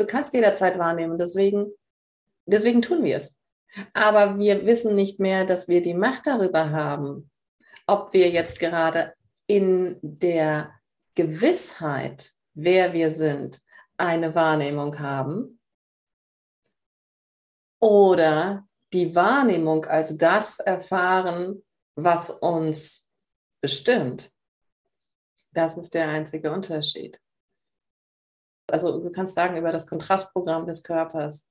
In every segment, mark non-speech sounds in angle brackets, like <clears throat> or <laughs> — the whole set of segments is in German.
Du kannst jederzeit wahrnehmen. Deswegen, deswegen tun wir es. Aber wir wissen nicht mehr, dass wir die Macht darüber haben, ob wir jetzt gerade in der Gewissheit, wer wir sind, eine Wahrnehmung haben oder die Wahrnehmung als das erfahren, was uns bestimmt. Das ist der einzige Unterschied. Also du kannst sagen über das Kontrastprogramm des Körpers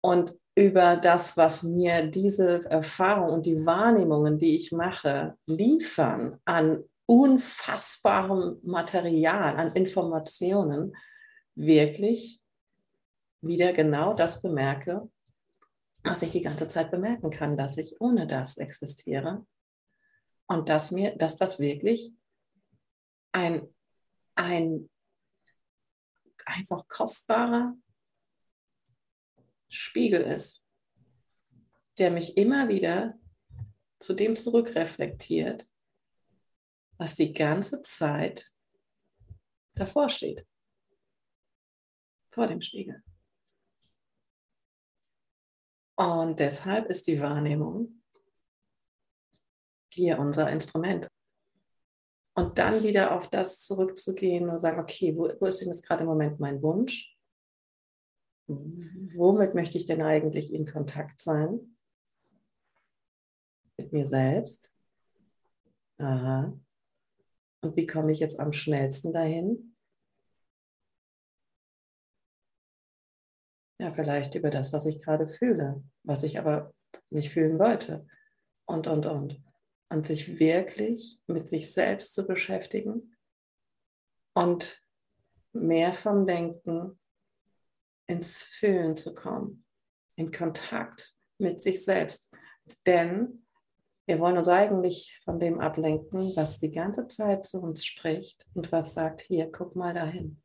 und über das, was mir diese Erfahrung und die Wahrnehmungen, die ich mache, liefern an unfassbarem Material, an Informationen, wirklich wieder genau das bemerke, was ich die ganze Zeit bemerken kann, dass ich ohne das existiere und dass mir, dass das wirklich ein, ein einfach kostbarer Spiegel ist, der mich immer wieder zu dem zurückreflektiert, was die ganze Zeit davor steht, vor dem Spiegel. Und deshalb ist die Wahrnehmung hier unser Instrument. Und dann wieder auf das zurückzugehen und sagen, okay, wo, wo ist denn jetzt gerade im Moment mein Wunsch? Womit möchte ich denn eigentlich in Kontakt sein? Mit mir selbst? Aha. Und wie komme ich jetzt am schnellsten dahin? Ja, vielleicht über das, was ich gerade fühle, was ich aber nicht fühlen wollte. Und, und, und. Und sich wirklich mit sich selbst zu beschäftigen und mehr vom Denken ins Fühlen zu kommen, in Kontakt mit sich selbst. Denn wir wollen uns eigentlich von dem ablenken, was die ganze Zeit zu uns spricht und was sagt, hier, guck mal dahin.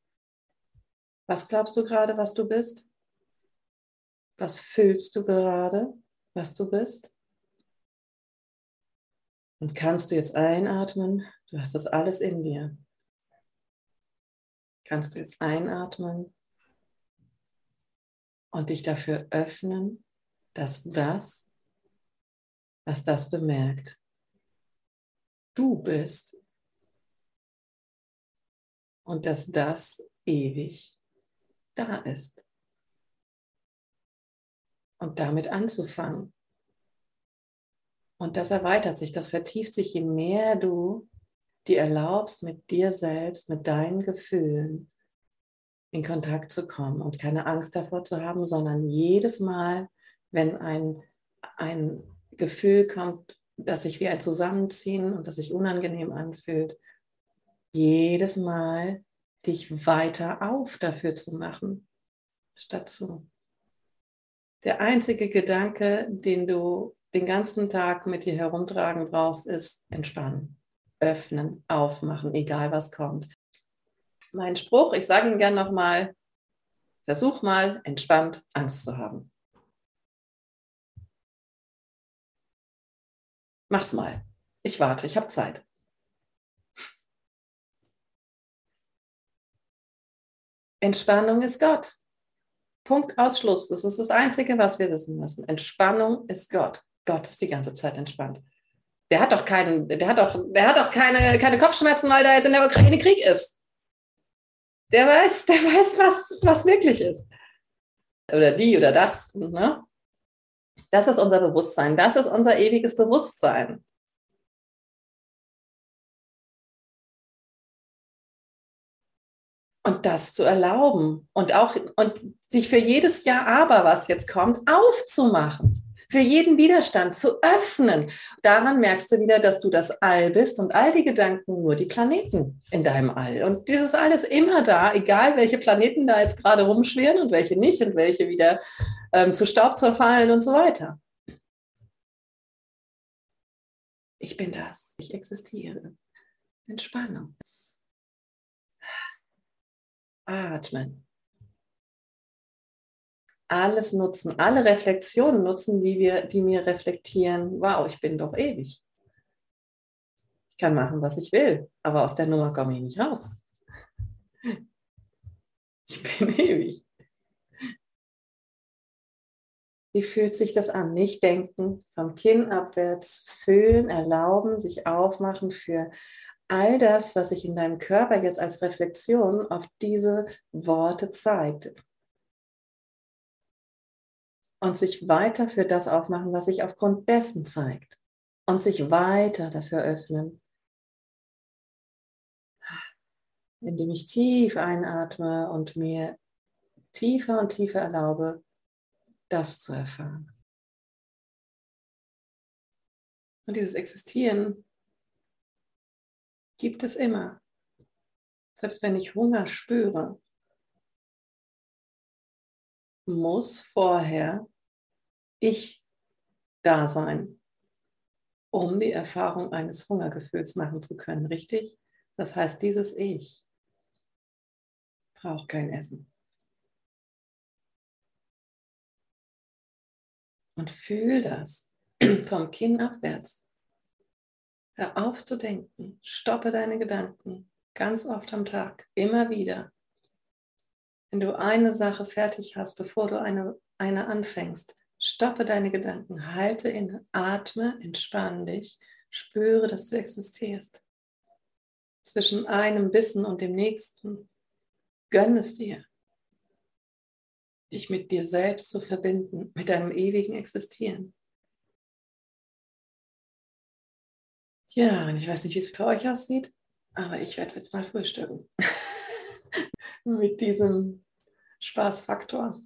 Was glaubst du gerade, was du bist? Was fühlst du gerade, was du bist? Und kannst du jetzt einatmen? Du hast das alles in dir. Kannst du jetzt einatmen und dich dafür öffnen, dass das, was das bemerkt, du bist und dass das ewig da ist und damit anzufangen. Und das erweitert sich, das vertieft sich, je mehr du dir erlaubst, mit dir selbst, mit deinen Gefühlen in Kontakt zu kommen und keine Angst davor zu haben, sondern jedes Mal, wenn ein, ein Gefühl kommt, das sich wie ein Zusammenziehen und das sich unangenehm anfühlt, jedes Mal dich weiter auf dafür zu machen, statt zu. Der einzige Gedanke, den du den ganzen Tag mit dir herumtragen brauchst, ist entspannen, öffnen, aufmachen, egal was kommt. Mein Spruch, ich sage ihn gerne nochmal, versuch mal entspannt Angst zu haben. Mach's mal. Ich warte, ich habe Zeit. Entspannung ist Gott. Punkt Ausschluss. Das ist das Einzige, was wir wissen müssen. Entspannung ist Gott. Gott ist die ganze Zeit entspannt. Der hat doch keinen, der hat doch, der hat doch keine, keine Kopfschmerzen, weil da jetzt in der Ukraine Krieg ist. Der weiß, der weiß, was, was wirklich ist. Oder die oder das. Ne? Das ist unser Bewusstsein. Das ist unser ewiges Bewusstsein. Und das zu erlauben und auch und sich für jedes Jahr aber, was jetzt kommt, aufzumachen. Für jeden Widerstand zu öffnen. Daran merkst du wieder, dass du das All bist und all die Gedanken nur die Planeten in deinem All. Und dieses All ist immer da, egal welche Planeten da jetzt gerade rumschwirren und welche nicht und welche wieder ähm, zu Staub zerfallen und so weiter. Ich bin das, ich existiere. Entspannung. Atmen. Alles nutzen, alle Reflexionen nutzen, die, wir, die mir reflektieren, wow, ich bin doch ewig. Ich kann machen, was ich will, aber aus der Nummer komme ich nicht raus. <laughs> Ich bin ewig. Wie fühlt sich das an? Nicht denken, vom Kinn abwärts fühlen, erlauben, sich aufmachen für all das, was sich in deinem Körper jetzt als Reflexion auf diese Worte zeigt. Und sich weiter für das aufmachen, was sich aufgrund dessen zeigt. Und sich weiter dafür öffnen, indem ich tief einatme und mir tiefer und tiefer erlaube, das zu erfahren. Und dieses Existieren gibt es immer. Selbst wenn ich Hunger spüre, muss vorher ich da sein, um die Erfahrung eines Hungergefühls machen zu können, richtig? Das heißt, dieses Ich braucht kein Essen. Und fühl das <clears throat> vom Kinn abwärts. Hör auf zu denken. Stoppe deine Gedanken. Ganz oft am Tag. Immer wieder. Wenn du eine Sache fertig hast, bevor du eine, eine anfängst, stoppe deine Gedanken. Halte inne. Atme. Entspann dich. Spüre, dass du existierst. Zwischen einem Bissen und dem nächsten. Gönn es dir dich mit dir selbst zu verbinden, mit deinem ewigen Existieren. Ja, und ich weiß nicht, wie es für euch aussieht, aber ich werde jetzt mal frühstücken. <laughs> mit diesem Spaßfaktor.